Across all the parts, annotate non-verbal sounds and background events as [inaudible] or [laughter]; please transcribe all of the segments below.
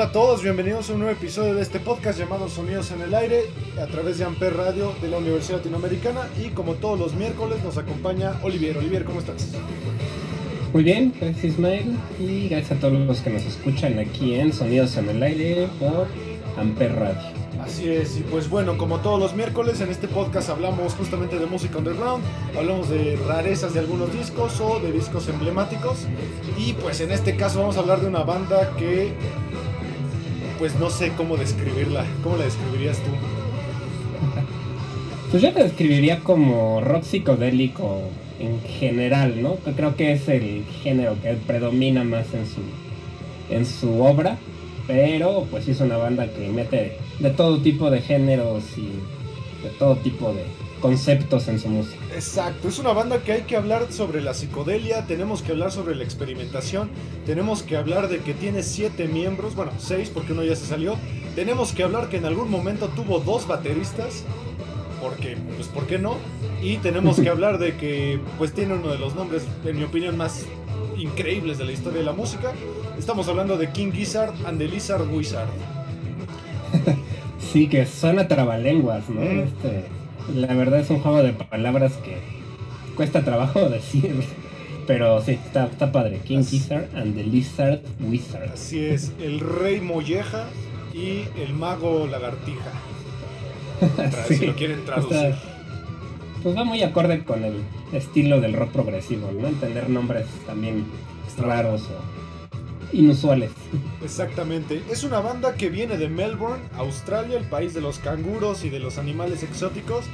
Hola a todos, bienvenidos a un nuevo episodio de este podcast llamado Sonidos en el Aire a través de Amper Radio de la Universidad Latinoamericana y como todos los miércoles nos acompaña Olivier. Olivier, ¿cómo estás? Muy bien, gracias Ismael y gracias a todos los que nos escuchan aquí en Sonidos en el Aire por Amper Radio. Así es, y pues bueno, como todos los miércoles en este podcast hablamos justamente de música underground, hablamos de rarezas de algunos discos o de discos emblemáticos y pues en este caso vamos a hablar de una banda que pues no sé cómo describirla, ¿cómo la describirías tú? Pues yo la describiría como rock psicodélico en general, ¿no? Creo que es el género que predomina más en su, en su obra, pero pues es una banda que mete de todo tipo de géneros y de todo tipo de conceptos en su música. Exacto, es una banda que hay que hablar sobre la psicodelia, tenemos que hablar sobre la experimentación, tenemos que hablar de que tiene siete miembros, bueno, seis porque uno ya se salió, tenemos que hablar que en algún momento tuvo dos bateristas, porque, pues, ¿por qué no? Y tenemos que [laughs] hablar de que, pues, tiene uno de los nombres, en mi opinión, más increíbles de la historia de la música. Estamos hablando de King Gizzard and the Lizard Wizard. [laughs] Sí, que suena trabalenguas, ¿no? Mm. Este, la verdad es un juego de palabras que cuesta trabajo [laughs] decir. Pero sí, está, está padre. King Gizzard and the Lizard Wizard. Así es, el Rey Molleja y el Mago Lagartija. [laughs] Sí, si lo quieren traducir. está- pues va muy acorde con el estilo del rock progresivo, ¿no? El tener nombres también raros o inusuales. Exactamente. Es una banda que viene de Melbourne, Australia, el país de los canguros y de los animales exóticos.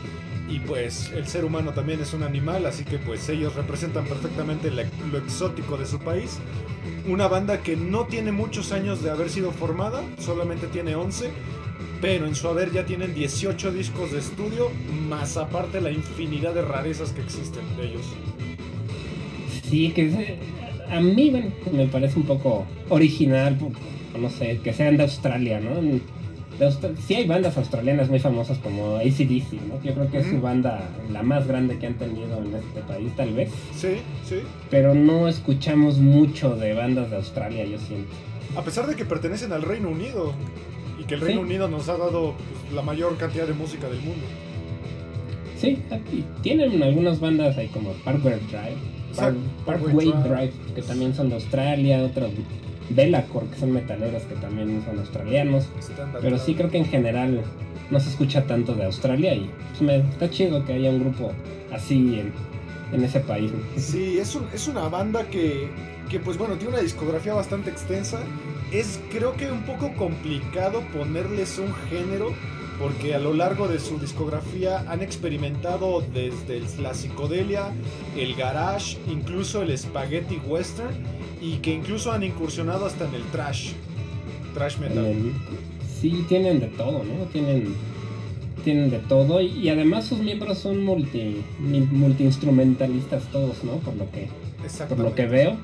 Y pues el ser humano también es un animal, así que pues ellos representan perfectamente lo exótico de su país. Una banda que no tiene muchos años de haber sido formada, solamente tiene 11, pero en su haber ya tienen 18 discos de estudio, más aparte la infinidad de rarezas que existen de ellos. Sí, que a mí bueno, me parece un poco original, no sé, que sean de Australia, ¿no? De Austra- sí hay bandas australianas muy famosas como ACDC, ¿no? Yo creo que es su banda la más grande que han tenido en este país, tal vez. Sí, sí. Pero no escuchamos mucho de bandas de Australia, yo siento. A pesar de que pertenecen al Reino Unido y que el Sí. Reino Unido nos ha dado pues, la mayor cantidad de música del mundo. Sí, tienen algunas bandas ahí como Parkway Drive, Par- Exacto, Parkway Drive, que también son de Australia, otros Bellacore, que son metaleros que también son australianos. Pero sí creo que en general no se escucha tanto de Australia y pues, me, está chido que haya un grupo así en, en ese país. Sí, es, un- es una banda que, que, pues bueno, tiene una discografía bastante extensa. Es creo que un poco complicado ponerles un género porque a lo largo de su discografía han experimentado desde la psicodelia, el garage, incluso el spaghetti western y que incluso han incursionado hasta en el trash, trash metal. El- sí, tienen de todo, ¿no? Tienen, tienen de todo y, y además sus miembros son multi, multiinstrumentalistas todos, ¿no? Por lo que, por lo que veo.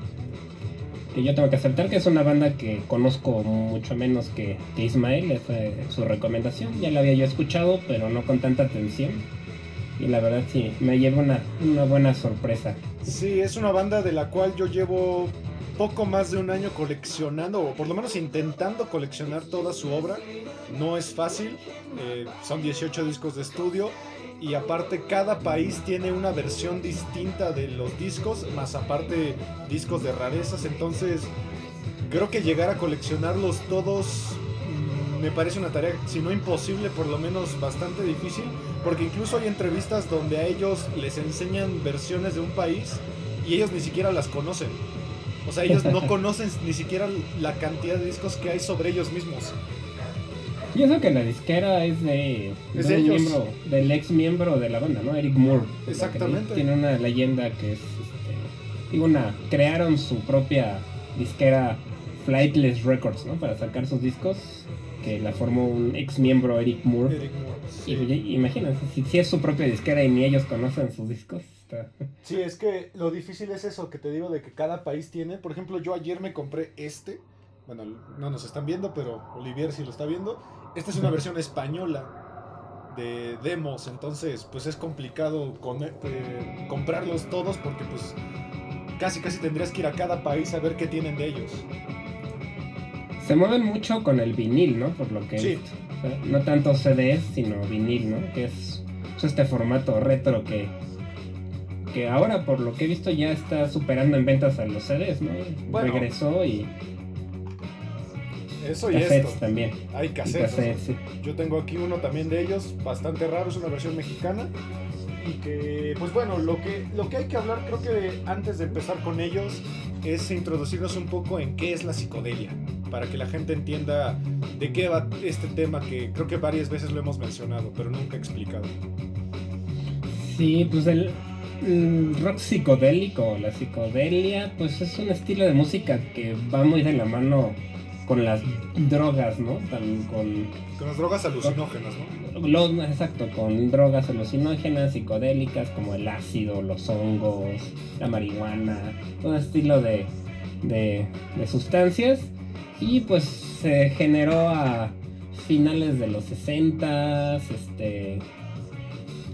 Que yo tengo que aceptar que es una banda que conozco mucho menos que, Ismael, esa es su recomendación. Ya la había yo escuchado, pero no con tanta atención. Y la verdad sí, me lleva una, una buena sorpresa. Sí, es una banda de la cual yo llevo poco más de un año coleccionando, o por lo menos intentando coleccionar toda su obra. No es fácil, eh, son 18 discos de estudio y aparte cada país tiene una versión distinta de los discos, más aparte discos de rarezas, entonces creo que llegar a coleccionarlos todos mm, me parece una tarea, si no imposible, por lo menos bastante difícil, porque incluso hay entrevistas donde a ellos les enseñan versiones de un país y ellos ni siquiera las conocen. O sea, ellos no conocen ni siquiera la cantidad de discos que hay sobre ellos mismos. Pienso que la disquera es de, Es de de miembro, del ex miembro de la banda, ¿no? Eric Moore. Exactamente. Tiene una leyenda que es, este, digo, una, crearon su propia disquera Flightless Records, ¿no? Para sacar sus discos, que la formó un ex miembro Eric Moore. Eric Moore, sí. Y, y- imagínense, si, si es su propia disquera y ni ellos conocen sus discos, está... Sí, es que lo difícil es eso que te digo de que cada país tiene. Por ejemplo, yo ayer me compré este. Bueno, no nos están viendo, pero Olivier sí lo está viendo. Esta es una versión española de demos, entonces pues es complicado con- eh, comprarlos todos porque pues casi casi tendrías que ir a cada país a ver qué tienen de ellos. Se mueven mucho con el vinil, ¿no? Por lo que Sí. visto. O sea, no tanto CDs, sino vinil, ¿no? Que es este formato retro que, que ahora, por lo que he visto, ya está superando en ventas a los CDs, ¿no? Bueno. Regresó y Eso y cassettes esto. también. Hay cassettes. cassettes, sí. Yo tengo aquí uno también de ellos, bastante raro, es una versión mexicana. Y que, pues bueno, lo que, lo que hay que hablar, creo que antes de empezar con ellos, es introducirnos un poco en qué es la psicodelia, para que la gente entienda de qué va este tema que creo que varias veces lo hemos mencionado, pero nunca explicado. Sí, pues el, el rock psicodélico, la psicodelia, pues es un estilo de música que va muy de la mano con las drogas, ¿no? También con Con las drogas alucinógenas, ¿no? Los, exacto, con drogas alucinógenas, psicodélicas, como el ácido, los hongos, la marihuana, todo estilo de, de, de sustancias. Y pues se generó a finales de los 60 este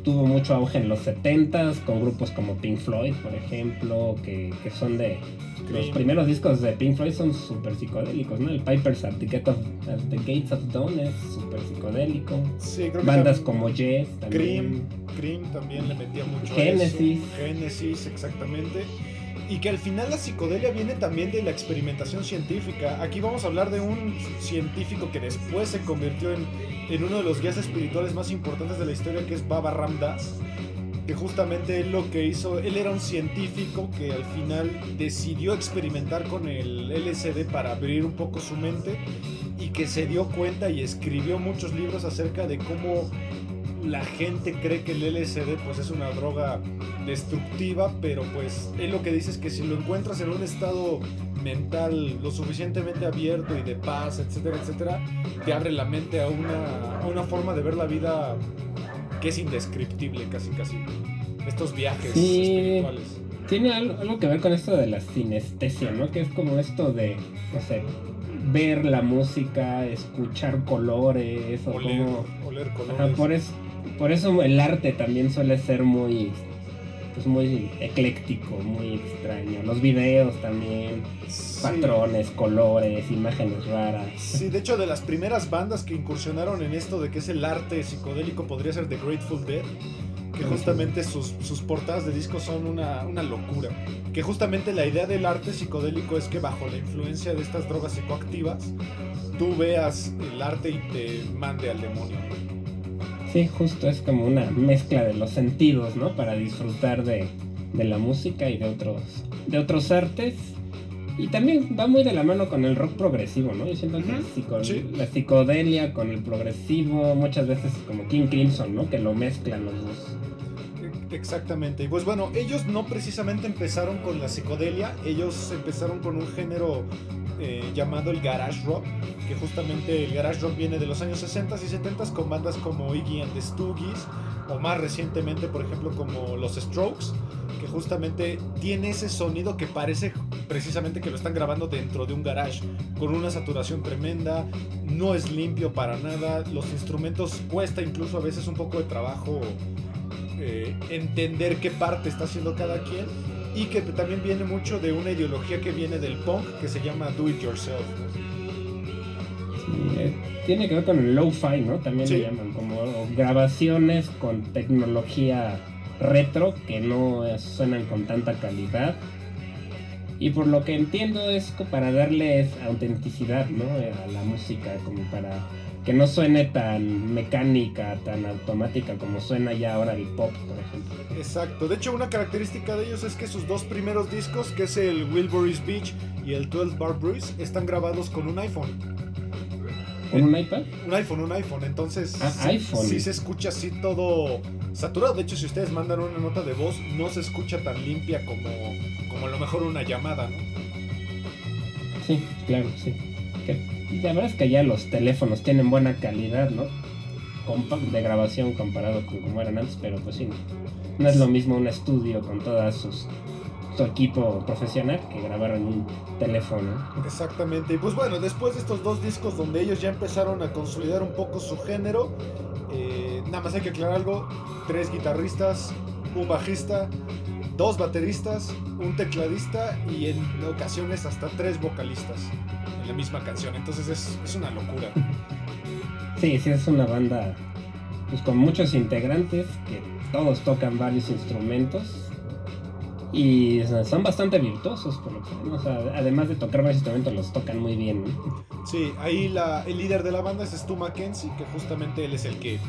tuvo mucho auge en los 70 con grupos como Pink Floyd, por ejemplo, que, que son de los primeros discos de Pink Floyd son súper psicodélicos, ¿no? El Piper's at the, Gate of- at the Gates of Dawn es súper psicodélico. Sí, creo que Bandas como Yes también. Cream, Cream también le metía mucho a Génesis. eso. Génesis, exactamente. Y que al final la psicodelia viene también de la experimentación científica. Aquí vamos a hablar de un científico que después se convirtió en, en uno de los guías espirituales más importantes de la historia, que es Baba Ram Dass. Que justamente él lo que hizo, él era un científico que al final decidió experimentar con el LSD para abrir un poco su mente y que se dio cuenta y escribió muchos libros acerca de cómo la gente cree que el LSD pues es una droga destructiva, pero pues él lo que dice es que si lo encuentras en un estado mental lo suficientemente abierto y de paz, etcétera, etcétera, te abre la mente a una, a una forma de ver la vida que es indescriptible casi casi. Estos viajes Sí. espirituales. Tiene algo, algo que ver con esto de la sinestesia, ¿no? Que es como esto de, no sé, ver la música, escuchar colores, o Oler, como... oler colores. Ajá, por, por eso el arte también suele ser muy, pues muy ecléctico, muy extraño. Los videos también, Sí. patrones, colores, imágenes raras. Sí, de hecho, de las primeras bandas que incursionaron en esto de que es el arte psicodélico podría ser The Grateful Dead, que justamente sus, sus portadas de discos son una, una locura. Que justamente la idea del arte psicodélico es que bajo la influencia de estas drogas psicoactivas, tú veas el arte y te mande al demonio. Sí, justo es como una mezcla de los sentidos, ¿no? Para disfrutar de, de la música y de otros, de otros artes. Y también va muy de la mano con el rock progresivo, ¿no? Yo siento que el psico- sí. la psicodelia con el progresivo, muchas veces como King Crimson, ¿no? Que lo mezclan los dos. Exactamente. Y pues bueno, ellos no precisamente empezaron con la psicodelia, ellos empezaron con un género eh, llamado el garage rock, que justamente el garage rock viene de los años 60 y 70 con bandas como Iggy and the Stooges, o más recientemente, por ejemplo, como los Strokes, que justamente tiene ese sonido que parece precisamente que lo están grabando dentro de un garage, con una saturación tremenda, no es limpio para nada, los instrumentos cuesta incluso a veces un poco de trabajo eh, entender qué parte está haciendo cada quien y que también viene mucho de una ideología que viene del punk que se llama do it yourself. Sí, eh, tiene que ver con el lo-fi, ¿no? También Sí. le llaman como grabaciones con tecnología retro que no suenan con tanta calidad. Y por lo que entiendo es para darles autenticidad, ¿no? A la música, como para que no suene tan mecánica, tan automática como suena ya ahora el pop, por ejemplo. Exacto, de hecho una característica de ellos es que sus dos primeros discos, que es el Wilburys Beach y el 12 Bar Bruce, están grabados con un iPhone. ¿Con un iPad? Un iPhone, un iPhone. Entonces, ah, sí, iPhone. sí se escucha así todo saturado. De hecho, si ustedes mandan una nota de voz, no se escucha tan limpia como, como a lo mejor una llamada, ¿no? Sí, claro, sí. La verdad es que ya los teléfonos tienen buena calidad, ¿no? de grabación comparado con como eran antes, pero pues sí, no es lo mismo un estudio con todas sus su equipo profesional que grabar en un teléfono. Exactamente. Y pues bueno, después de estos dos discos donde ellos ya empezaron a consolidar un poco su género, eh, nada más hay que aclarar algo, tres guitarristas, un bajista, dos bateristas, un tecladista y en ocasiones hasta tres vocalistas la misma canción. Entonces es, es una locura. Sí, sí, es una banda pues, con muchos integrantes que todos tocan varios instrumentos y son bastante virtuosos, por lo que o sea, además de tocar varios instrumentos, los tocan muy bien. Sí, ahí el líder de la banda es Stu Mackenzie, que justamente él es el que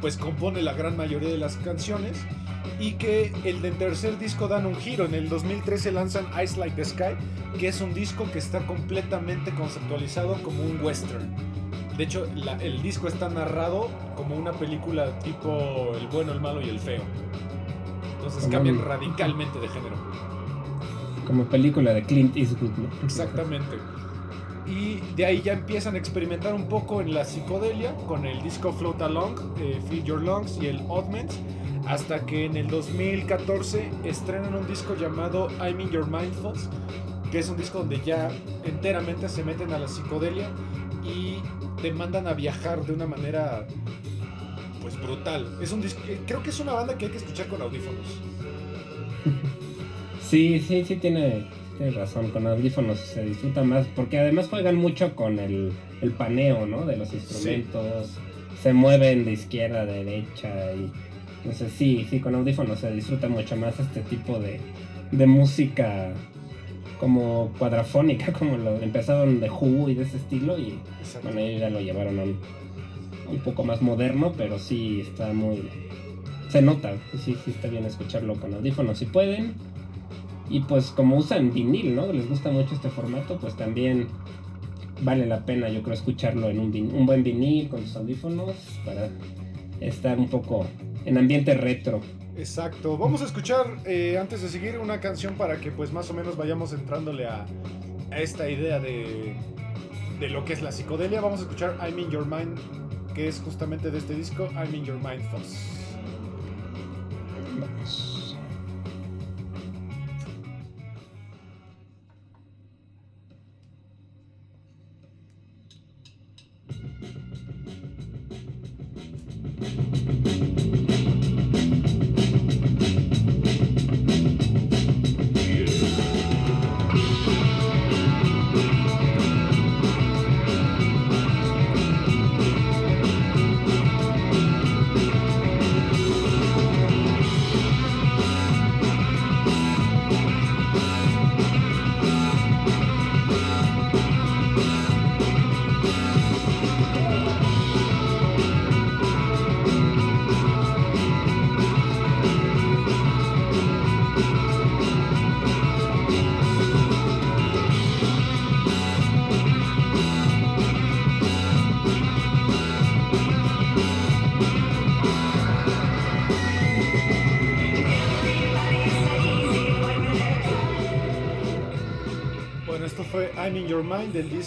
pues compone la gran mayoría de las canciones y que el del tercer disco dan un giro. En el 2013 lanzan Ice Like the Sky, que es un disco que está completamente conceptualizado como un western. De hecho, el disco está narrado como una película tipo El bueno, el malo y el feo. Entonces cambian radicalmente de género. Como película de Clint Eastwood, Exactamente. Y de ahí ya empiezan a experimentar un poco en la psicodelia con el disco Float Along, eh, Feel Your Lungs y el Oddments, hasta que en el 2014 estrenan un disco llamado I'm in Your Mindfuls, que es un disco donde ya enteramente se meten a la psicodelia y te mandan a viajar de una manera pues brutal. Es un eh, creo que es una banda que hay que escuchar con audífonos. Sí, sí, sí tiene, razón, con audífonos se disfruta más, porque además juegan mucho con el, paneo, ¿no? De los instrumentos, se mueven de izquierda a derecha y no sé, sí, sí, con audífonos se disfruta mucho más este tipo de, de música como cuadrafónica, [laughs] como lo empezaron de Who y de ese estilo y bueno, ellos ya lo llevaron a un, un poco más moderno, pero sí está muy... Se nota, sí, sí está bien escucharlo con audífonos si pueden. Y pues como usan vinil, ¿no? Les gusta mucho este formato, pues también vale la pena yo creo escucharlo en un, un buen vinil con sus audífonos para estar un poco en ambiente retro. Exacto. Vamos a escuchar eh, antes de seguir una canción para que pues más o menos vayamos entrándole a, a esta idea de, de lo que es la psicodelia. Vamos a escuchar I'm in Your Mind que es justamente de este disco, I'm in Your Mind Foss.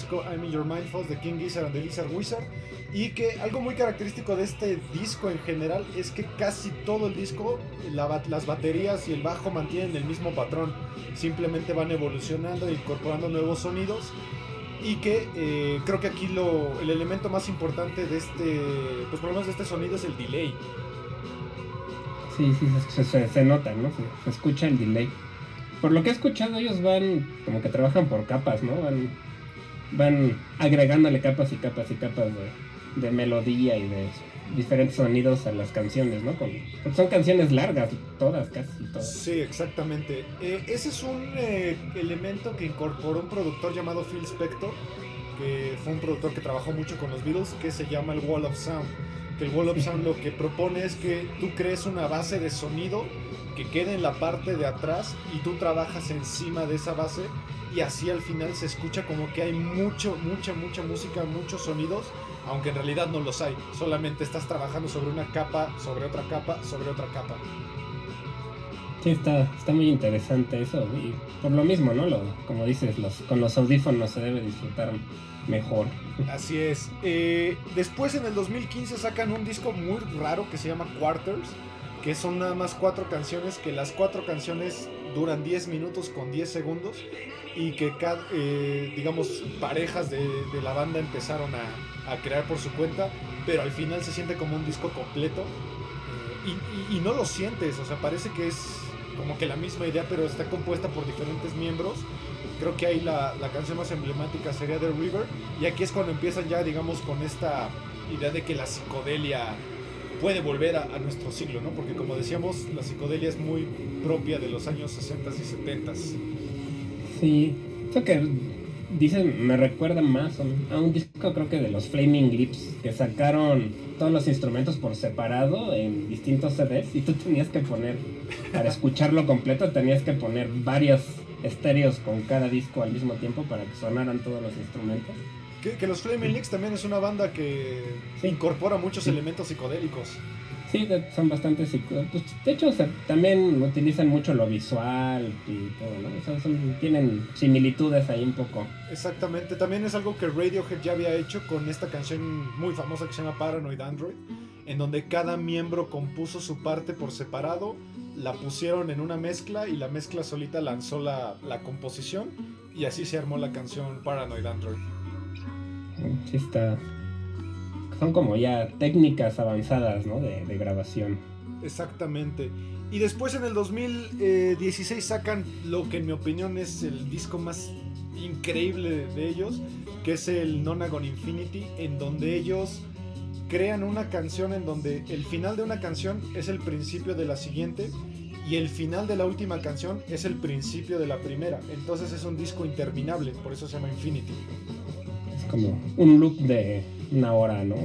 Disco I'm in Your Mind Falls de King Gizzard and the Lizard Wizard. Y que algo muy característico de este disco en general es que casi todo el disco, las baterías y el bajo mantienen el mismo patrón. Simplemente van evolucionando e incorporando nuevos sonidos. Y que eh, creo que aquí lo, el elemento más importante de este, pues por lo menos de este sonido es el delay. Sí, sí, se, nota, ¿no? Se, escucha el delay por lo que he escuchado, ellos van como que trabajan por capas, ¿no? Van agregándole capas y capas y capas de, melodía y de diferentes sonidos a las canciones, ¿no? son canciones largas, todas, casi todas. Sí, exactamente. Eh, ese es un eh, elemento que incorporó un productor llamado Phil Spector, que fue un productor que trabajó mucho con los Beatles, que se llama el Wall of Sound. Que el Wall of Sound lo que propone es que tú crees una base de sonido que quede en la parte de atrás y tú trabajas encima de esa base y así al final se escucha como que hay mucho, mucha, mucha música, muchos sonidos, aunque en realidad no los hay. Solamente estás trabajando sobre una capa, sobre otra capa, sobre otra capa. Sí, está, está muy interesante eso. Y por lo mismo, ¿no? Lo, como dices, los, con los audífonos se debe disfrutar mejor. Así es. Eh, después en el 2015 sacan un disco muy raro que se llama Quarters, que son nada más cuatro canciones, que las cuatro canciones duran 10 minutos con 10 segundos y que eh, digamos parejas de, la banda empezaron a, crear por su cuenta, pero al final se siente como un disco completo eh, y, no lo sientes, o sea, parece que es como que la misma idea, pero está compuesta por diferentes miembros. Creo que ahí la, la canción más emblemática sería The River y aquí es cuando empiezan ya, digamos, con esta idea de que la psicodelia puede volver a, nuestro siglo, ¿no? Porque como decíamos, la psicodelia es muy propia de los años 60 y 70. Sí, eso que dicen me recuerda más a un disco creo que de los Flaming Lips que sacaron todos los instrumentos por separado en distintos CDs y tú tenías que poner, para escucharlo completo, tenías que poner varios estéreos con cada disco al mismo tiempo para que sonaran todos los instrumentos. Que, los Flaming Lips también es una banda que incorpora muchos elementos psicodélicos. Sí, son bastante psicodélicos. Pues, de hecho, también utilizan mucho lo visual y todo, ¿no? tienen similitudes ahí un poco. Exactamente. También es algo que Radiohead ya había hecho con esta canción muy famosa que se llama Paranoid Android, en donde cada miembro compuso su parte por separado, la pusieron en una mezcla y la mezcla solita lanzó la, la composición y así se armó la canción Paranoid Android. Sí está... Son como ya técnicas avanzadas, ¿no? De, grabación. Exactamente. Y después en el 2016 sacan lo que en mi opinión es el disco más increíble de ellos, que es el Nonagon Infinity, en donde ellos crean una canción en donde el final de una canción es el principio de la siguiente y el final de la última canción es el principio de la primera. Entonces es un disco interminable, por eso se llama Infinity como un loop de una hora, ¿no?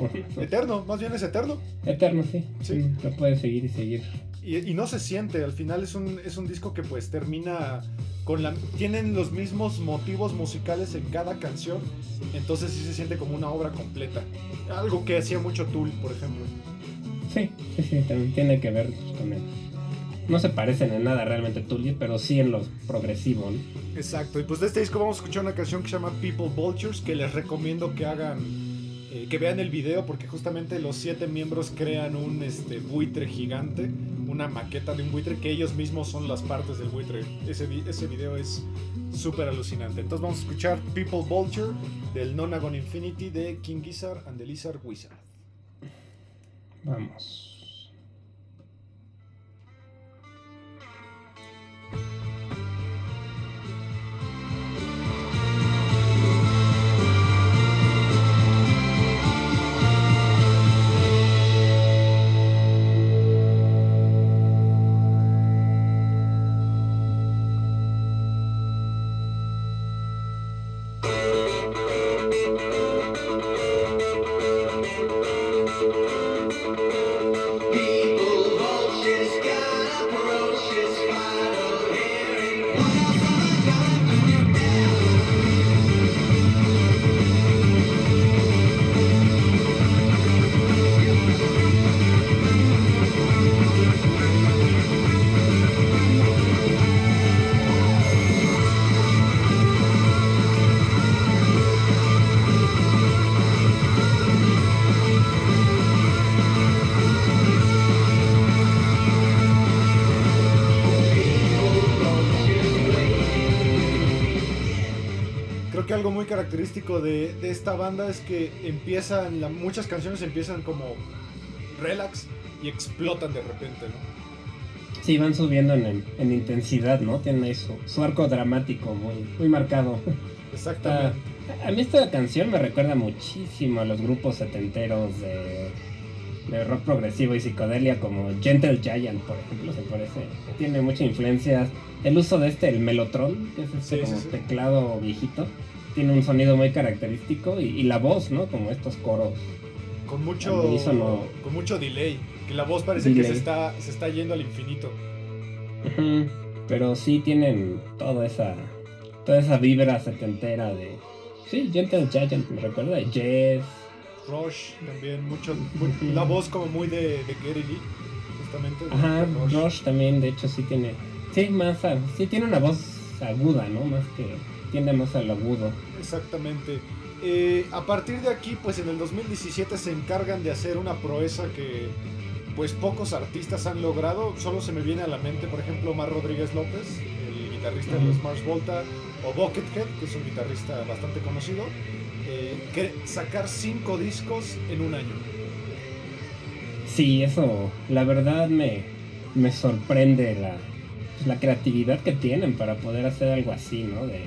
Eterno, más bien es eterno. Eterno, sí. Sí. Lo puede seguir y seguir. Y, no se siente, al final es un, es un disco que pues termina con la... Tienen los mismos motivos musicales en cada canción, entonces sí se siente como una obra completa. Algo que hacía mucho Tool, por ejemplo. Sí, sí, sí, también tiene que ver con él no se parecen en nada realmente Tully, pero sí en lo progresivo, ¿no? Exacto, y pues de este disco vamos a escuchar una canción que se llama People Vultures, que les recomiendo que hagan, eh, que vean el video, porque justamente los siete miembros crean un este, buitre gigante, una maqueta de un buitre, que ellos mismos son las partes del buitre. Ese, ese video es súper alucinante. Entonces vamos a escuchar People Vulture del Nonagon Infinity de King Gizzard and the Lizard Wizard. Vamos. thank you característico de, esta banda es que empiezan, muchas canciones empiezan como relax y explotan de repente, ¿no? Sí, van subiendo en, intensidad, ¿no? Tienen ahí su, arco dramático muy, muy marcado. Exactamente. a mí esta canción me recuerda muchísimo a los grupos setenteros de, de rock progresivo y psicodelia como Gentle Giant, por ejemplo, se parece. Tiene mucha influencia. El uso de este, el Mellotron, que es este como teclado viejito tiene un sonido muy característico y, la voz, ¿no? Como estos coros. Con mucho, con mucho delay, que la voz parece que se está, se está yendo al infinito. Pero sí tienen toda esa, toda esa vibra setentera de... Sí, Gentle Giant, me recuerda de Jess. Rush también, mucho, la voz como muy de, de Gary Lee, justamente. Ajá, Rush. también, de hecho sí tiene, sí, más, sí tiene una voz aguda, ¿no? Más que tiende más al agudo. Exactamente. Eh, a partir de aquí, pues en el 2017 se encargan de hacer una proeza que pues pocos artistas han logrado. Solo se me viene a la mente, por ejemplo, Mar Rodríguez López, el guitarrista de los Mars Volta, o Buckethead, que es un guitarrista bastante conocido, eh, que sacar cinco discos en un año. Sí, eso, la verdad me, me sorprende la, la creatividad que tienen para poder hacer algo así, ¿no? De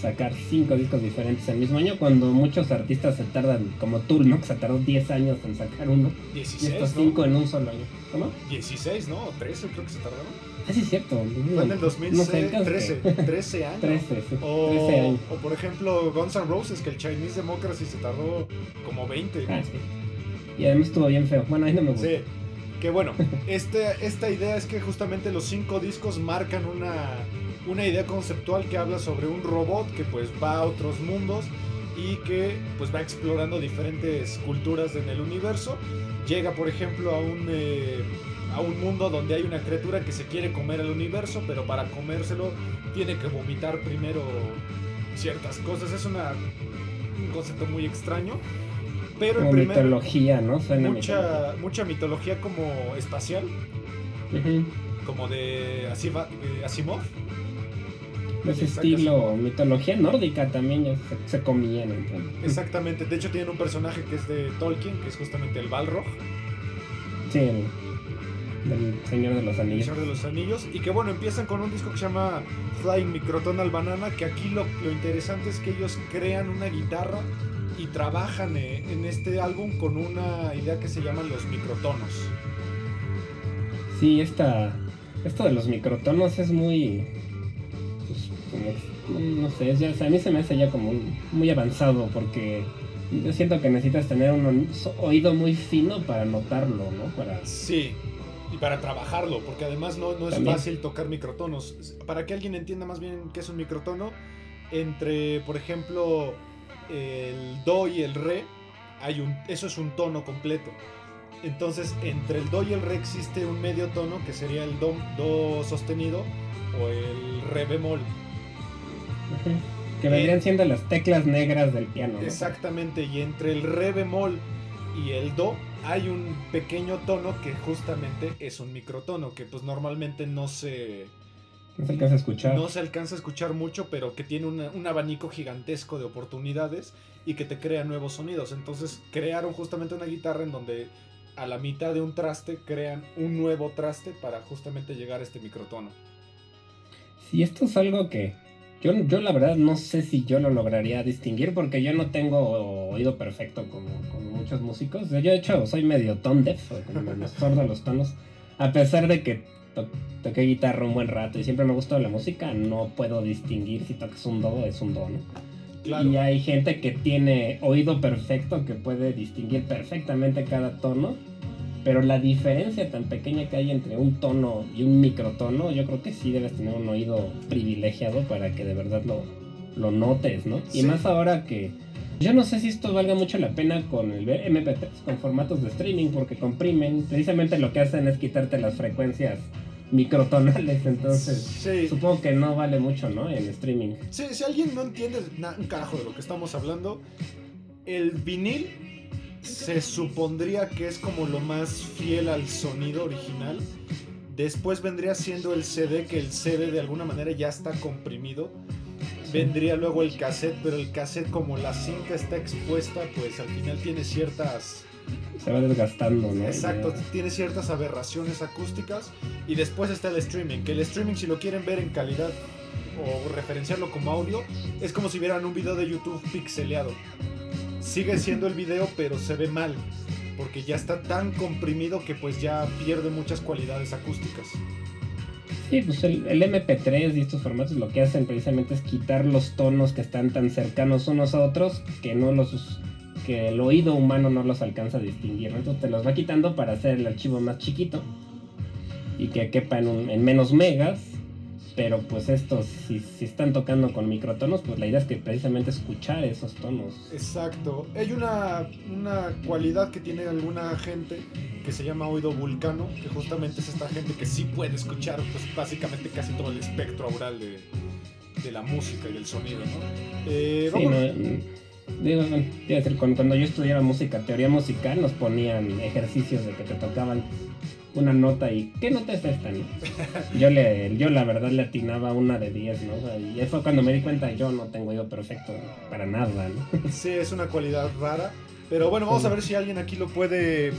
sacar cinco discos diferentes el mismo año, cuando muchos artistas se tardan, como tú, ¿no? Que se tardó 10 años en sacar uno. 16, y estos cinco en un solo año. ¿Cómo? 16, ¿no? O 13 creo que se tardaron. Ah, sí, es cierto. Fue en el 2013, 13 años. 13, o, 13 años. O por ejemplo Guns N' Roses, que el Chinese Democracy se tardó como 20. Ah, sí. Y además estuvo bien feo. Bueno, ahí no me gusta. Sí. Que bueno, [laughs] este, esta idea es que justamente los cinco discos marcan una, una idea conceptual que habla sobre un robot que pues va a otros mundos y que pues va explorando diferentes culturas en el universo. Llega por ejemplo a un, eh, a un mundo donde hay una criatura que se quiere comer el universo, pero para comérselo tiene que vomitar primero ciertas cosas. Es una, un concepto muy extraño. Pero como mitología, ¿no? mucha, mucha mitología como espacial. Como de Asimov. Ese estilo, mitología nórdica también ya se, comían. Exactamente, de hecho tienen un personaje que es de Tolkien, que es justamente el Balrog. Sí, el, Señor de los Anillos. El Señor de los Anillos. Y que bueno, empiezan con un disco que se llama Flying Microtonal Banana, que aquí lo, lo interesante es que ellos crean una guitarra y trabajan eh, en este álbum con una idea que se llaman los microtonos. Sí, esta, esto de los microtonos es muy, no sé, a mí se me hace ya como muy avanzado porque yo siento que necesitas tener un oído muy fino para notarlo, ¿no? Para... Sí, y para trabajarlo, porque además no, no es fácil tocar microtonos. Para que alguien entienda más bien qué es un microtono, entre, por ejemplo, el do y el re, hay un, eso es un tono completo. Entonces, entre el do y el re existe un medio tono que sería el do, do sostenido o el re bemol. Que vendrían siendo las teclas negras del piano. Exactamente, y entre el re bemol y el do hay un pequeño tono que justamente es un microtono, que pues normalmente no se no se alcanza a escuchar. No se alcanza a escuchar mucho, pero que tiene un abanico gigantesco de oportunidades y que te crea nuevos sonidos. Entonces crearon justamente una guitarra en donde a la mitad de un traste crean un nuevo traste para justamente llegar a este microtono. Sí, esto es algo que yo, yo la verdad no sé si yo lo lograría distinguir porque yo no tengo oído perfecto como, como muchos músicos. Yo de hecho soy medio tone deaf, como [laughs] sordo los tonos. A pesar de que toqué guitarra un buen rato y siempre me gustó la música, no puedo distinguir si tocas un do es un do, Y hay gente que tiene oído perfecto, que puede distinguir perfectamente cada tono, pero la diferencia tan pequeña que hay entre un tono y un microtono, yo creo que sí debes tener un oído privilegiado para que de verdad lo, lo notes, ¿no? Y más ahora que yo no sé si esto valga mucho la pena con el MP3, con formatos de streaming, porque comprimen, precisamente lo que hacen es quitarte las frecuencias microtonales, entonces supongo que no vale mucho, ¿no? En streaming. Sí, si alguien no entiende un carajo de lo que estamos hablando, el vinil se supondría que es como lo más fiel al sonido original. Después vendría siendo el CD, que el CD de alguna manera ya está comprimido. Vendría luego el cassette, pero el cassette como la cinta está expuesta, pues al final tiene ciertas se va desgastando, ¿no? Exacto, tiene ciertas aberraciones acústicas. Y después está el streaming, que el streaming si lo quieren ver en calidad o referenciarlo como audio, es como si vieran un video de YouTube pixeleado. Sigue siendo el video, pero se ve mal, porque ya está tan comprimido que pues ya pierde muchas cualidades acústicas. Sí, pues el, el, MP3 y estos formatos lo que hacen precisamente es quitar los tonos que están tan cercanos unos a otros que no los que el oído humano no los alcanza a distinguir. Entonces te los va quitando para hacer el archivo más chiquito y que quepa en, en menos megas pero pues estos, si, si, están tocando con microtonos, pues la idea es que precisamente escuchar esos tonos. Exacto. Hay una, una cualidad que tiene alguna gente que se llama oído vulcano, que justamente es esta gente que sí puede escuchar pues básicamente casi todo el espectro aural de, de la música y del sonido, ¿no? Eh, sí, no, digo, decir, cuando yo estudiaba música, teoría musical, nos ponían ejercicios de que te tocaban una nota y ¿qué nota es esta? Yo le, yo la verdad le atinaba una de 10, ¿no? y fue cuando me di cuenta yo no tengo oído perfecto para nada, ¿no? Sí, es una cualidad rara. Pero bueno, vamos a ver si alguien aquí lo puede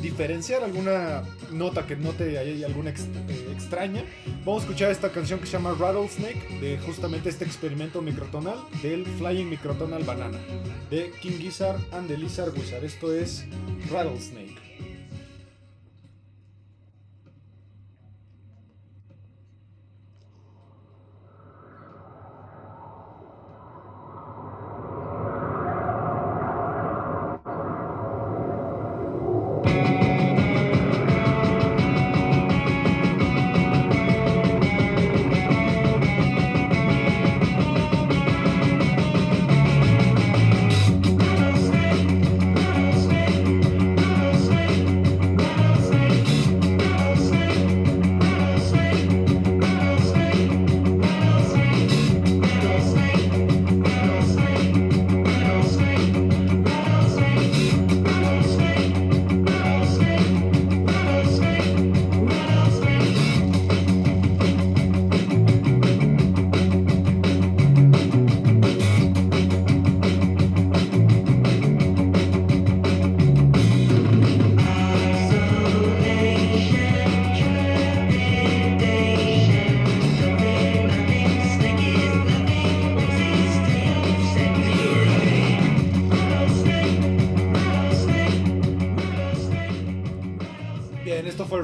diferenciar, alguna nota que note hay alguna eh, extraña. Vamos a escuchar esta canción que se llama Rattlesnake, de justamente este experimento microtonal del Flying Microtonal Banana, de King Gizzard and the Lizard Wizard. Esto es Rattlesnake.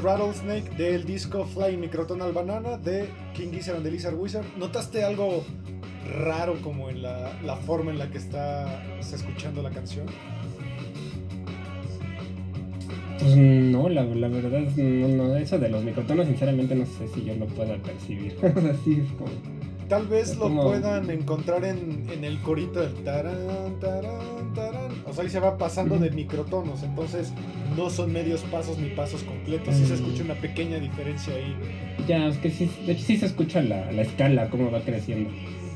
Rattlesnake del disco Flying Microtonal Banana de King Gizzard and the Lizard Wizard. ¿Notaste algo raro como en la, la forma en la que está, escuchando la canción? Pues no, la, la verdad, no, no, eso de los microtonos, sinceramente no sé si yo lo pueda percibir. [laughs] Así es como Tal vez lo puedan encontrar en, el corito del tarán, tarán. O sea, ahí se va pasando de microtonos. Entonces, no son medios pasos ni pasos completos. Sí se mm. escucha una pequeña diferencia ahí. Ya, es que sí, de hecho sí se escucha la, la escala, cómo va creciendo.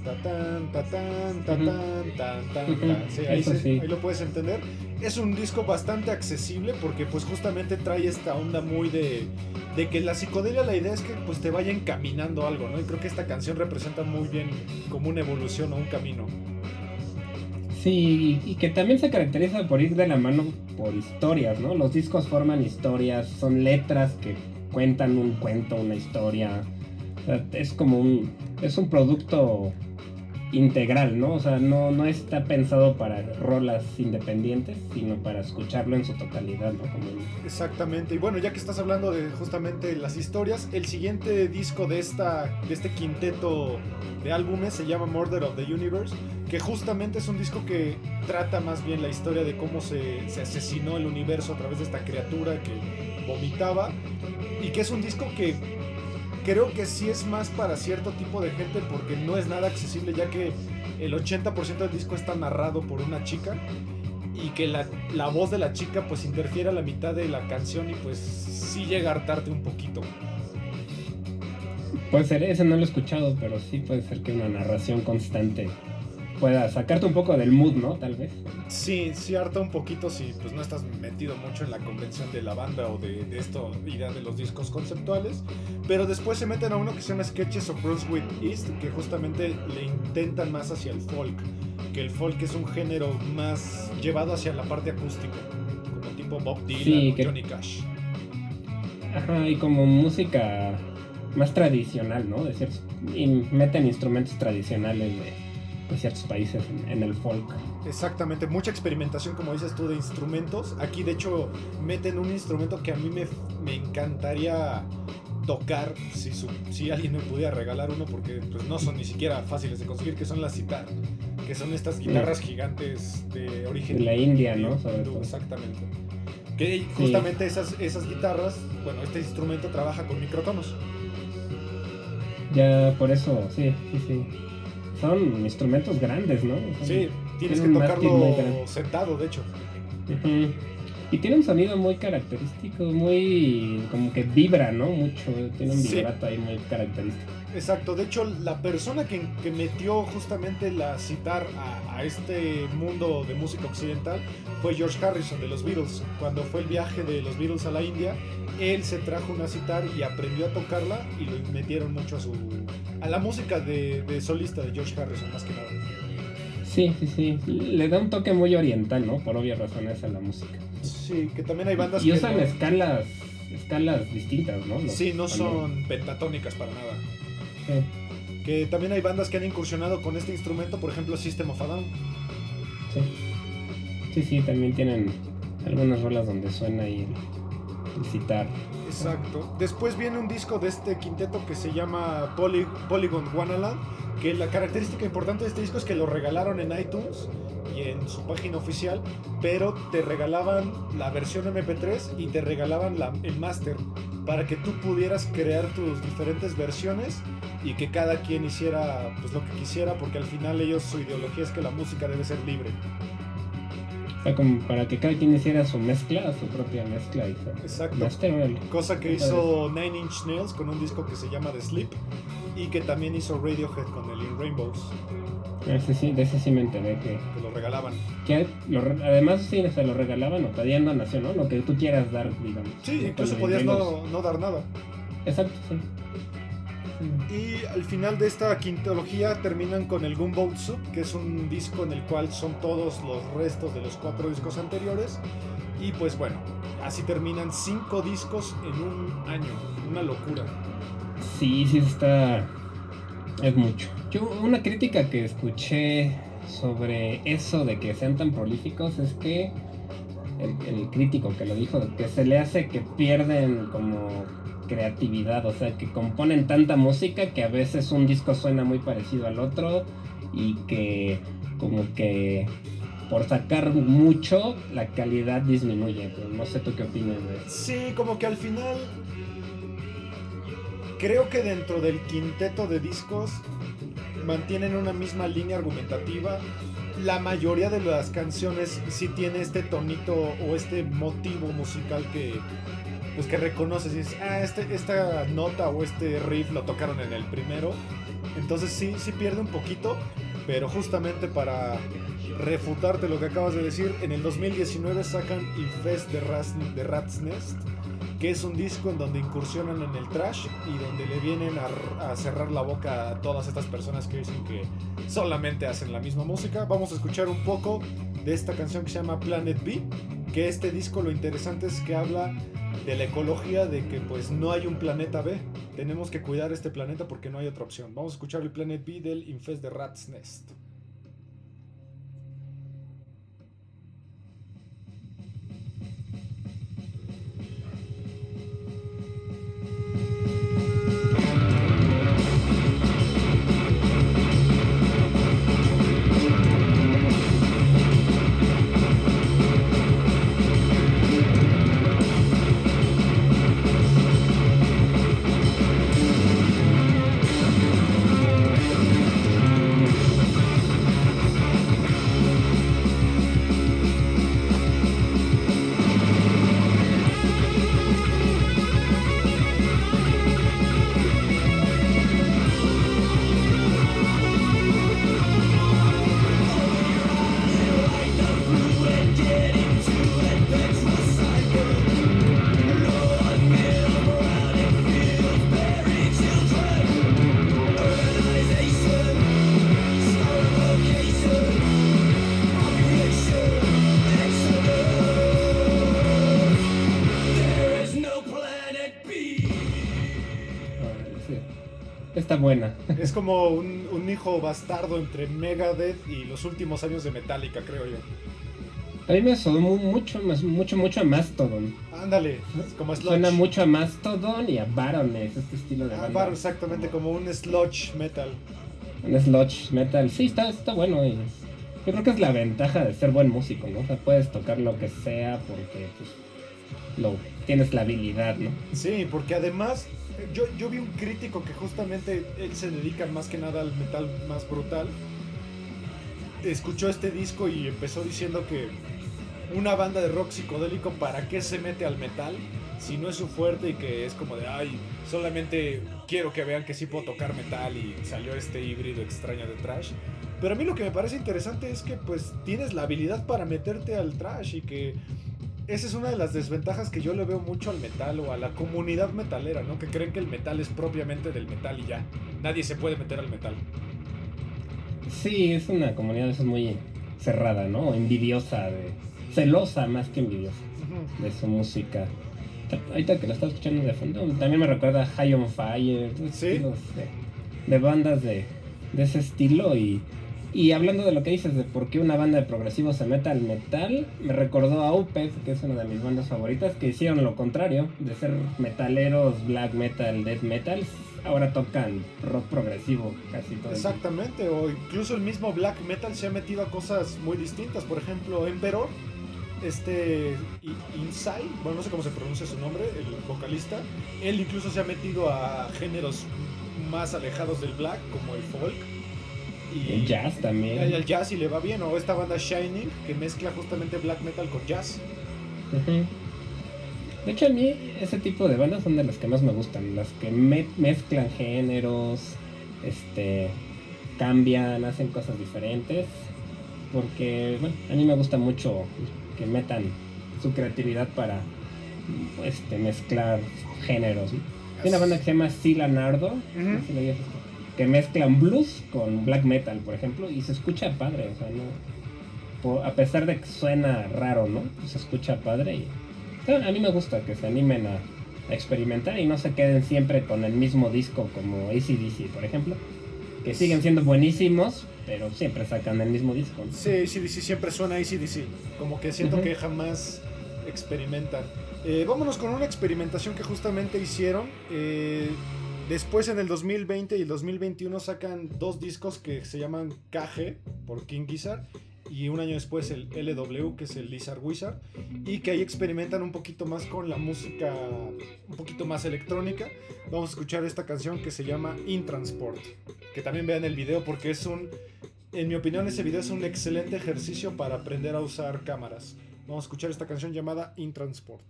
Tatán, tatán, tatán, tan, tan, Sí, ahí, ahí, lo puedes entender. Es un disco bastante accesible porque pues justamente trae esta onda muy de, de que la psicodelia la idea es que pues te vaya encaminando algo, ¿no? Y creo que esta canción representa muy bien como una evolución o un camino. Sí, y que también se caracteriza por ir de la mano por historias, ¿no? Los discos forman historias, son letras que cuentan un cuento, una historia. es como un, es un producto integral, ¿no? O sea, no, no está pensado para rolas independientes, sino para escucharlo en su totalidad, ¿no? Exactamente. Y bueno, ya que estás hablando de justamente las historias, el siguiente disco de, esta, de este quinteto de álbumes se llama Murder of the Universe, que justamente es un disco que trata más bien la historia de cómo se, se asesinó el universo a través de esta criatura que vomitaba, y que es un disco que creo que sí es más para cierto tipo de gente porque no es nada accesible ya que el 80% del disco está narrado por una chica y que la, la, voz de la chica pues interfiere la mitad de la canción y pues sí llega a hartarte un poquito. Puede ser, ese no lo he escuchado, pero sí puede ser que una narración constante pueda sacarte un poco del mood, ¿no? Tal vez. Sí, sí harta un poquito si pues no estás metido mucho en la convención de la banda o de, de esto, idea de los discos conceptuales. Pero después se meten a uno que se llama Sketches of Brunswick East, que justamente le intentan más hacia el folk. Que el folk es un género más llevado hacia la parte acústica, como tipo Bob Dylan o Johnny Cash. Ajá, y como música más tradicional, ¿no? De y meten instrumentos tradicionales de ciertos países en, el folk. Exactamente, mucha experimentación, como dices tú, de instrumentos. Aquí, de hecho, meten un instrumento que a mí me, me encantaría tocar si, su- si alguien me pudiera regalar uno, porque pues, no son ni siquiera fáciles de conseguir, que son las sitar, que son estas guitarras gigantes de origen De la India, ¿no? Hindú, todo. exactamente. Que justamente esas, esas guitarras, bueno, este instrumento trabaja con microtonos. Ya por eso, sí, sí, sí. Son instrumentos grandes, ¿no? Son- Sí, tienes que tocarlo sentado, de hecho. Y tiene un sonido muy característico, muy como que vibra, ¿no? Mucho, tiene un Sí. vibrato ahí muy característico. Exacto, de hecho la persona que, que metió justamente la citar a, a este mundo de música occidental fue George Harrison de los Beatles. Cuando fue el viaje de los Beatles a la India, él se trajo una citar y aprendió a tocarla y lo metieron mucho a su a la música de, de solista de George Harrison más que nada. Sí, sí, sí. Le da un toque muy oriental, ¿no? Por obvias razones a la música. Sí, que también hay bandas Y que usan no- escalas, escalas distintas, ¿no? Los- sí, no también. son pentatónicas para nada. Sí, Que también hay bandas que han incursionado con este instrumento, por ejemplo System of a Down. sí. Sí, sí, también tienen algunas rolas donde suena ahí el, citar. Exacto. Después viene un disco de este quinteto que se llama Poly- Polygon Wanaland, que la característica importante de este disco es que lo regalaron en iTunes y en su página oficial, pero te regalaban la versión MP3 y te regalaban la- el máster para que tú pudieras crear tus diferentes versiones y que cada quien hiciera pues lo que quisiera, porque al final ellos su ideología es que la música debe ser libre. O sea, como para que cada quien hiciera su mezcla, su propia mezcla y Exacto. Cosa que hizo Nine Inch Nails con un disco que se llama The Sleep y que también hizo Radiohead con el In Rainbows, Ese sí, de ese sí me enteré que, que lo regalaban. que lo además sí se lo regalaban o pedían donación, ¿no? Lo que tú quieras dar, digamos. Sí, incluso podías no, no dar nada. Exacto, sí. Y al final de esta quintología terminan con el Gunboat Soup, que es un disco en el cual son todos los restos de los cuatro discos anteriores. Y pues bueno, así terminan cinco discos en un año. Una locura. Sí, sí está. Es mucho. Yo, una crítica que escuché sobre eso de que sean tan prolíficos es que el, el crítico que lo dijo, que se le hace que pierden como creatividad, o sea, que componen tanta música que a veces un disco suena muy parecido al otro y que como que por sacar mucho la calidad disminuye. Pero no sé tú qué opinas de eso. Sí, como que al final. Creo que dentro del quinteto de discos mantienen una misma línea argumentativa. La mayoría de las canciones sí tiene este tonito o este motivo musical que pues que reconoces y dices, ah, este, esta nota o este riff lo tocaron en el primero. Entonces sí, sí pierde un poquito, pero justamente para refutarte lo que acabas de decir, en el 2019 sacan Infest de, de Rat's Nest, que es un disco en donde incursionan en el trash y donde le vienen a, a cerrar la boca a todas estas personas que dicen que solamente hacen la misma música. Vamos a escuchar un poco de esta canción que se llama Planet B, que este disco lo interesante es que habla de la ecología, de que pues no hay un planeta B. Tenemos que cuidar este planeta porque no hay otra opción. Vamos a escuchar el Planet B del Infest de Rat's Nest. Es como un, un hijo bastardo entre Megadeth y los últimos años de Metallica, creo yo. A mí me sonó mucho, mucho, mucho a Mastodon. Ándale, como sludge. Suena mucho a Mastodon y a Baroness, este estilo de ah, banda. exactamente, como un sludge metal. Un sludge metal, sí, está, está bueno. Y yo creo que es la ventaja de ser buen músico, ¿no? O sea, puedes tocar lo que sea porque pues, lo, tienes la habilidad, ¿no? Sí, porque además yo, yo vi un crítico que justamente él se dedica más que nada al metal más brutal. Escuchó este disco y empezó diciendo que una banda de rock psicodélico, ¿para qué se mete al metal? Si no es su fuerte y que es como de, ay, solamente quiero que vean que sí puedo tocar metal y salió este híbrido extraño de trash. Pero a mí lo que me parece interesante es que pues tienes la habilidad para meterte al trash y que esa es una de las desventajas que yo le veo mucho al metal o a la comunidad metalera, ¿no? Que creen que el metal es propiamente del metal y ya. Nadie se puede meter al metal. Sí, es una comunidad es muy cerrada, ¿no? Envidiosa, de, celosa más que envidiosa de su música. Ahorita que lo estás escuchando de fondo, también me recuerda High on Fire, ¿Sí? de, bandas de, de ese estilo y y hablando de lo que dices de por qué una banda de progresivo se mete al metal, me recordó a Opeth, que es una de mis bandas favoritas, que hicieron lo contrario, de ser metaleros, black metal, death metal, ahora tocan rock progresivo casi todo. Exactamente, o incluso el mismo black metal se ha metido a cosas muy distintas, por ejemplo, Emperor, este Inside, bueno, no sé cómo se pronuncia su nombre, el vocalista, él incluso se ha metido a géneros más alejados del black, como el folk y el jazz también. Y el jazz y le va bien. O esta banda Shining que mezcla justamente black metal con jazz. De hecho, a mí ese tipo de bandas son de las que más me gustan. Las que mezclan géneros, este, cambian, hacen cosas diferentes. Porque, bueno, a mí me gusta mucho que metan su creatividad para este, mezclar géneros. Hay una banda que se llama Sila Nardo que mezclan blues con black metal, por ejemplo, y se escucha padre, o sea, no, a pesar de que suena raro, ¿no? Se escucha padre y a mí me gusta que se animen a, experimentar y no se queden siempre con el mismo disco como ACDC, por ejemplo, que siguen siendo buenísimos, pero siempre sacan el mismo disco. Sí, ACDC siempre suena ACDC, como que siento que jamás experimentan. Eh, vámonos con una experimentación que justamente hicieron. Eh, Después en el 2020 y el 2021 sacan dos discos que se llaman KG por King Gizzard y un año después el LW que es el Lizard Wizard y que ahí experimentan un poquito más con la música un poquito más electrónica. Vamos a escuchar esta canción que se llama In Transport, que también vean el video porque es un en mi opinión ese video es un excelente ejercicio para aprender a usar cámaras. Vamos a escuchar esta canción llamada In Transport.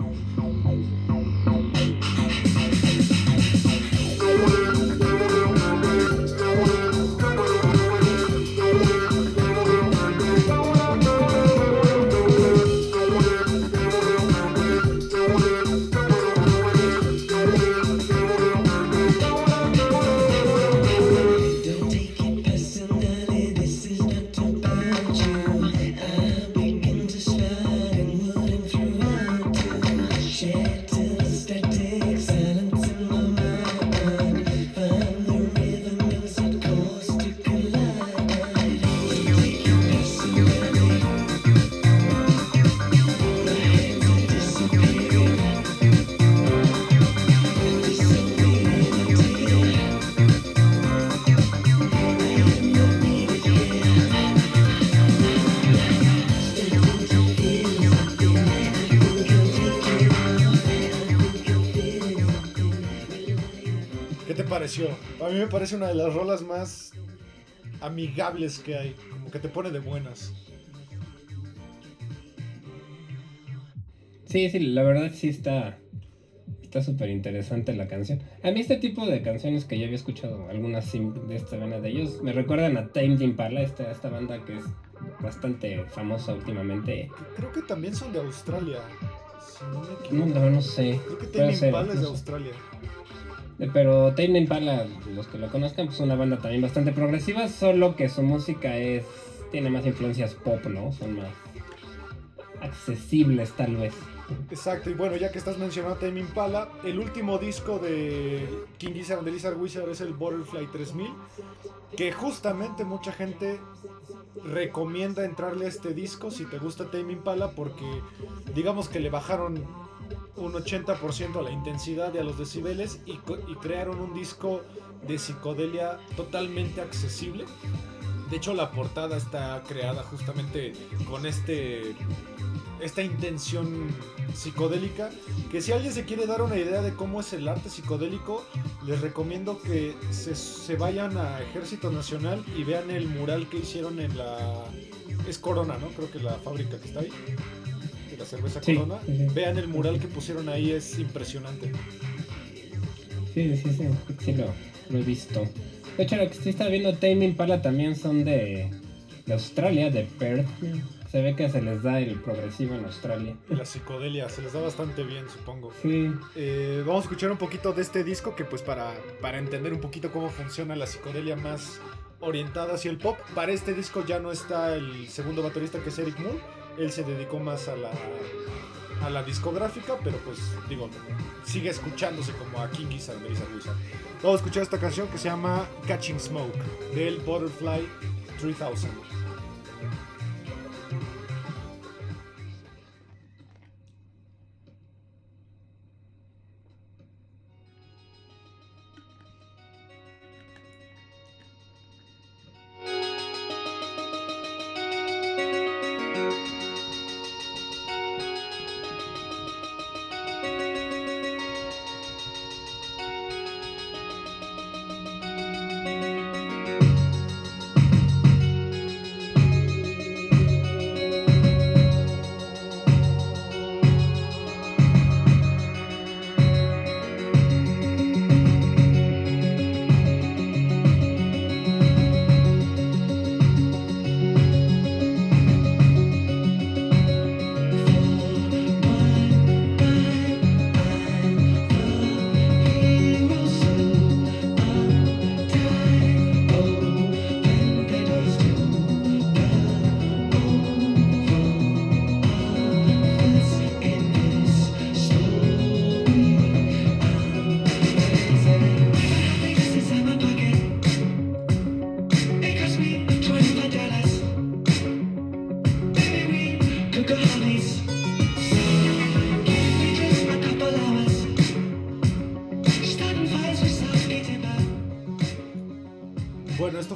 no, no. Mí me parece una de las rolas más amigables que hay, como que te pone de buenas. Sí, sí, la verdad sí está está súper interesante la canción. A mí este tipo de canciones que ya había escuchado, algunas de esta banda de ellos, me recuerdan a Time Impala, esta, esta banda que es bastante famosa últimamente. Creo que también son de Australia. no, no, no, sé. Creo que Time Impala es de Australia. Pero Tame Impala, los que lo conozcan, pues es una banda también bastante progresiva, solo que su música es tiene más influencias pop, ¿no? Son más accesibles tal vez. Exacto, y bueno, ya que estás mencionando Tame Impala, el último disco de King Gizzard the Lizard Wizard es el Butterfly 3000, que justamente mucha gente recomienda entrarle a este disco si te gusta Tame Impala porque digamos que le bajaron un 80% a la intensidad y a los decibeles y, crearon un disco de psicodelia totalmente accesible. De hecho, la portada está creada justamente con este esta intención psicodélica. Que si alguien se quiere dar una idea de cómo es el arte psicodélico, les recomiendo que se, vayan a Ejército Nacional y vean el mural que hicieron en la. Es Corona, ¿no? Creo que la fábrica que está ahí. La cerveza Corona. Vean el mural que pusieron ahí, es impresionante. Sí, sí, sí, sí lo, he visto. De hecho, lo que estoy viendo, Tame Pala también son de, de Australia, de Perth. Se ve que se les da el progresivo en Australia. La psicodelia, se les da bastante bien, supongo. Sí. Eh, vamos a escuchar un poquito de este disco que pues para, para entender un poquito cómo funciona la psicodelia más orientada hacia el pop. Para este disco ya no está el segundo baterista que es Eric Moore. Él se dedicó más a la, a la discográfica, pero pues digo, sigue escuchándose como a King Gizzard de Wizard. Vamos a escuchar esta canción que se llama Catching Smoke del Butterfly 3000.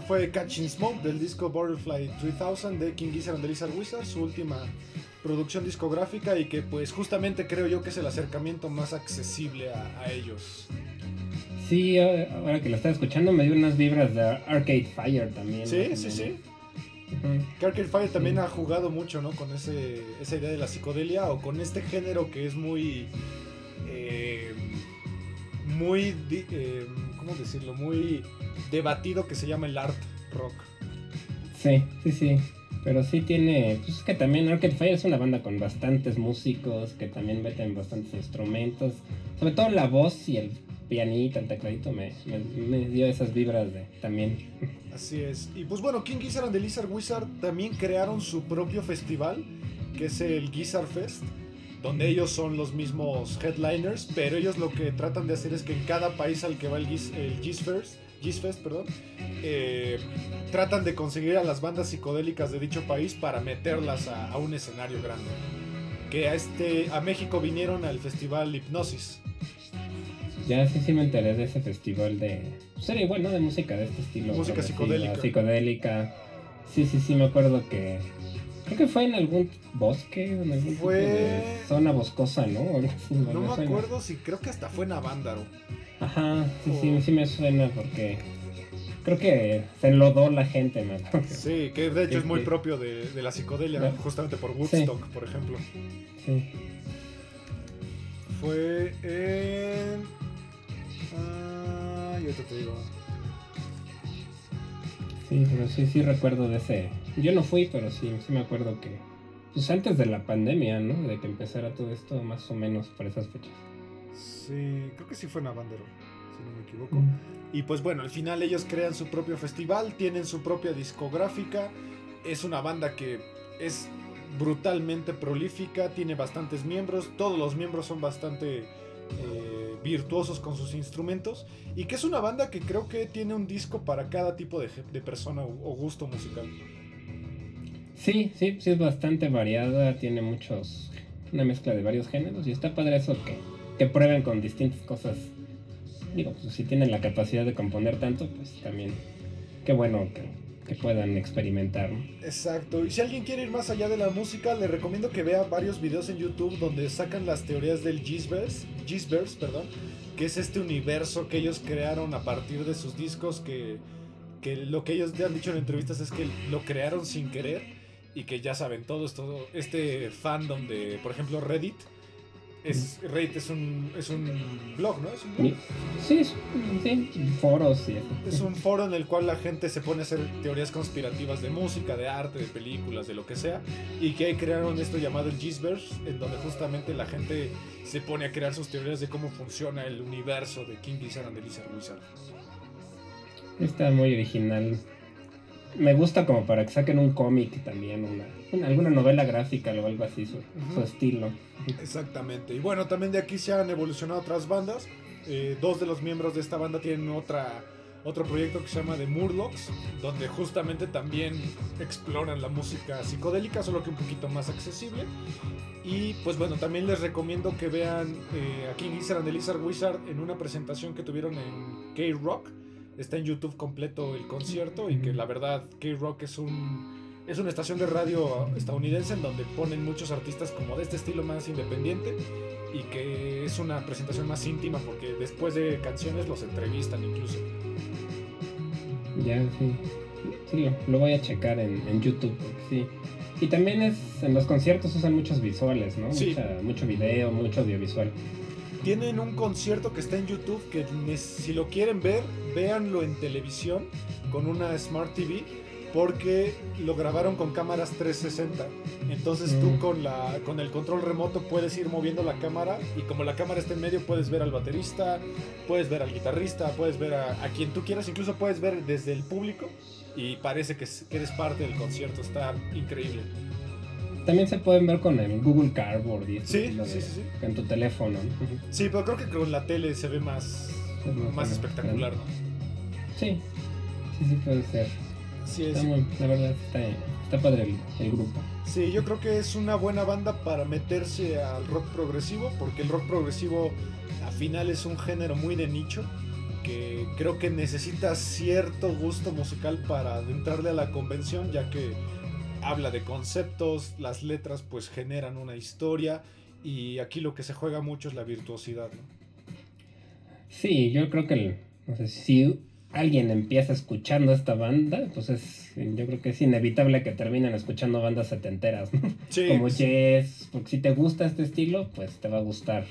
Fue Catching Smoke del disco Butterfly 3000 de King Gizzard and the Lizard Wizard, su última producción discográfica y que pues justamente creo yo que es el acercamiento más accesible a, ellos. Sí, ahora que lo estaba escuchando me dio unas vibras de Arcade Fire también. Sí, sí, sí. Arcade Fire también ha jugado mucho, ¿no? Con ese, esa idea de la psicodelia o con este género que es muy... Eh, muy... Eh, ¿Cómo decirlo? Muy debatido que se llama el art rock. Sí, sí, sí. Pero sí tiene. Pues es que también Arcade Fire es una banda con bastantes músicos que también meten bastantes instrumentos. Sobre todo la voz y el pianito, el tecladito me, me, dio esas vibras de también. Así es. Y pues bueno, King Gizzard and the Lizard Wizard también crearon su propio festival, que es el Gizzard Fest, donde ellos son los mismos headliners, pero ellos lo que tratan de hacer es que en cada país al que va el Giz, el Giz Fest Fest, perdón, eh, tratan de conseguir a las bandas psicodélicas de dicho país para meterlas a, un escenario grande. Que a, este, a México vinieron al festival Hipnosis. Ya sí, sí me enteré de ese festival de... Pues era igual, ¿no? De música de este estilo. Música psicodélica. Psicodélica. Sí, sí, sí, me acuerdo que... Creo que fue en algún bosque, en algún fue... zona boscosa, ¿no? no me acuerdo si creo que hasta fue en Avándaro. Ajá, sí, sí, sí me suena porque creo que se enlodó la gente, ¿no? [laughs] Sí, que de hecho es muy propio de, la psicodelia, justamente por Woodstock, por ejemplo. Sí. Fue en... Ah, yo te digo. Sí, pero sí, sí recuerdo de ese. Yo no fui, pero sí, sí me acuerdo que. Pues antes de la pandemia, ¿no? De que empezara todo esto, más o menos por esas fechas. Sí, creo que sí fue en Avandero, si no me equivoco. Mm. Y pues bueno, al final ellos crean su propio festival, tienen su propia discográfica. Es una banda que es brutalmente prolífica, tiene bastantes miembros, todos los miembros son bastante eh, virtuosos con sus instrumentos y que es una banda que creo que tiene un disco para cada tipo de, persona o, gusto musical. Sí, sí, sí es bastante variada, tiene muchos, una mezcla de varios géneros y está padre eso que, que prueben con distintas cosas. Digo, pues, si tienen la capacidad de componer tanto, pues también, qué bueno que, puedan experimentar. Exacto. Y si alguien quiere ir más allá de la música, le recomiendo que vea varios videos en YouTube donde sacan las teorías del Gizverse, perdón, que es este universo que ellos crearon a partir de sus discos que, que lo que ellos han dicho en entrevistas es que lo crearon sin querer y que ya saben todo esto, este fandom de, por ejemplo, Reddit es, Reddit es un, es un blog, ¿no? ¿Es un blog? Sí, sí, foros y Es un foro en el cual la gente se pone a hacer teorías conspirativas de música, de arte, de películas, de lo que sea. Y que ahí crearon esto llamado el Gizverse, en donde justamente la gente se pone a crear sus teorías de cómo funciona el universo de King Gizzard and the Lizard Wizard. Está muy original me gusta como para que saquen un cómic también, una, alguna novela gráfica o algo así, su, estilo. Exactamente. Y bueno, también de aquí se han evolucionado otras bandas. Eh, dos de los miembros de esta banda tienen otra, otro proyecto que se llama The Murlocs, donde justamente también exploran la música psicodélica, solo que un poquito más accesible. Y pues bueno, también les recomiendo que vean eh, a King Gizzard and the Lizard Wizard en una presentación que tuvieron en K-Rock está en YouTube completo el concierto y que la verdad K-Rock es un es una estación de radio estadounidense en donde ponen muchos artistas como de este estilo más independiente y que es una presentación más íntima porque después de canciones los entrevistan incluso. Ya, sí. Sí, lo, voy a checar en, YouTube, sí. Y también es, en los conciertos usan muchos visuales, ¿no? Sí. mucho video, mucho audiovisual. Tienen un concierto que está en YouTube que si lo quieren ver, véanlo en televisión con una Smart TV porque lo grabaron con cámaras 360. Entonces tú mm. con, la, con el control remoto puedes ir moviendo la cámara y como la cámara está en medio puedes ver al baterista, puedes ver al guitarrista, puedes ver a, quien tú quieras, incluso puedes ver desde el público y parece que, que eres parte del concierto, está increíble. También se pueden ver con el Google Cardboard y sí, sí, sí, en tu teléfono. Sí, pero creo que con la tele se ve más, más espectacular, ¿no? Sí, sí, sí puede ser. Sí, es. la verdad está, está padre el, grupo. Sí, yo creo que es una buena banda para meterse al rock progresivo, porque el rock progresivo al final es un género muy de nicho que creo que necesita cierto gusto musical para entrarle a la convención, ya que habla de conceptos, las letras pues generan una historia y aquí lo que se juega mucho es la virtuosidad, ¿no? Sí, yo creo que no sé, si alguien empieza escuchando esta banda, pues yo creo que es inevitable que terminen escuchando bandas setenteras, ¿no? Sí. [laughs] Como Yes, porque si te gusta este estilo, pues te va a gustar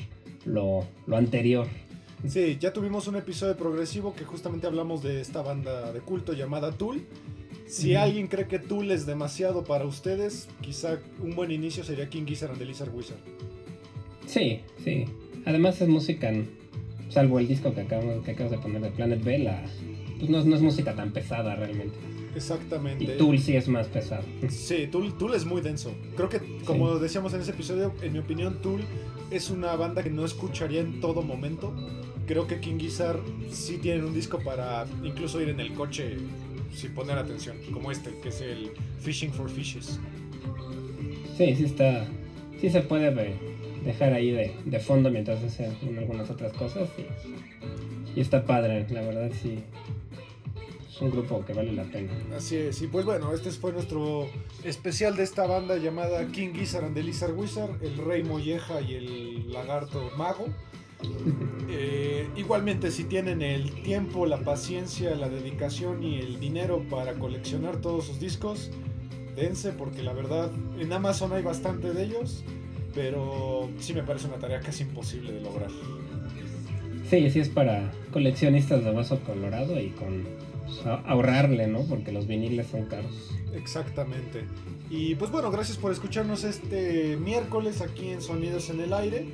lo, lo anterior. Sí, ya tuvimos un episodio progresivo que justamente hablamos de esta banda de culto llamada Tool si alguien cree que Tool es demasiado para ustedes, quizá un buen inicio sería King Gizzard and the Lizard Wizard. Sí, sí. Además es música, salvo el disco que acabas de poner de Planet B, pues no, es música tan pesada realmente. Exactamente. Y Tool sí es más pesado. Sí, Tool, Tool es muy denso. Creo que, como decíamos en ese episodio, en mi opinión, Tool es una banda que no escucharía en todo momento. Creo que King Gizzard sí tienen un disco para incluso ir en el coche sin poner atención, como este, que es el Fishing for Fishes. Sí, sí está. Sí se puede dejar ahí de, fondo mientras hacen algunas otras cosas. Y, está padre, la verdad sí. Es un grupo que vale la pena. Así es, y pues bueno, este fue nuestro especial de esta banda llamada King Gizzard and the Lizard Wizard, el Rey Molleja y el Lagarto Mago. Eh, igualmente, si tienen el tiempo, la paciencia, la dedicación y el dinero para coleccionar todos sus discos, dense porque la verdad en Amazon hay bastante de ellos, pero sí me parece una tarea casi imposible de lograr. Sí, sí es para coleccionistas de vaso colorado y con ahorrarle, ¿no? Porque los viniles son caros. Exactamente. Y pues bueno, gracias por escucharnos este miércoles aquí en Sonidos en el Aire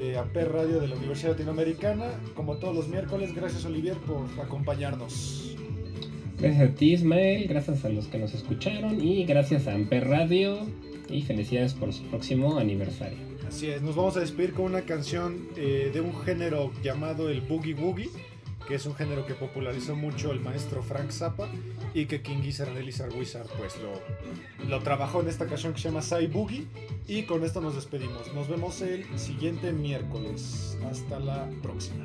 de APER Radio de la Universidad Latinoamericana. Como todos los miércoles, gracias Olivier por acompañarnos. Gracias a ti Ismael, gracias a los que nos escucharon y gracias a Amper Radio. y felicidades por su próximo aniversario. Así es, nos vamos a despedir con una canción eh, de un género llamado el Boogie Woogie, que es un género que popularizó mucho el maestro Frank Zappa y que King Gizzard Lizard Wizard pues lo, lo trabajó en esta canción que se llama Sai Boogie y con esto nos despedimos. Nos vemos el siguiente miércoles. Hasta la próxima.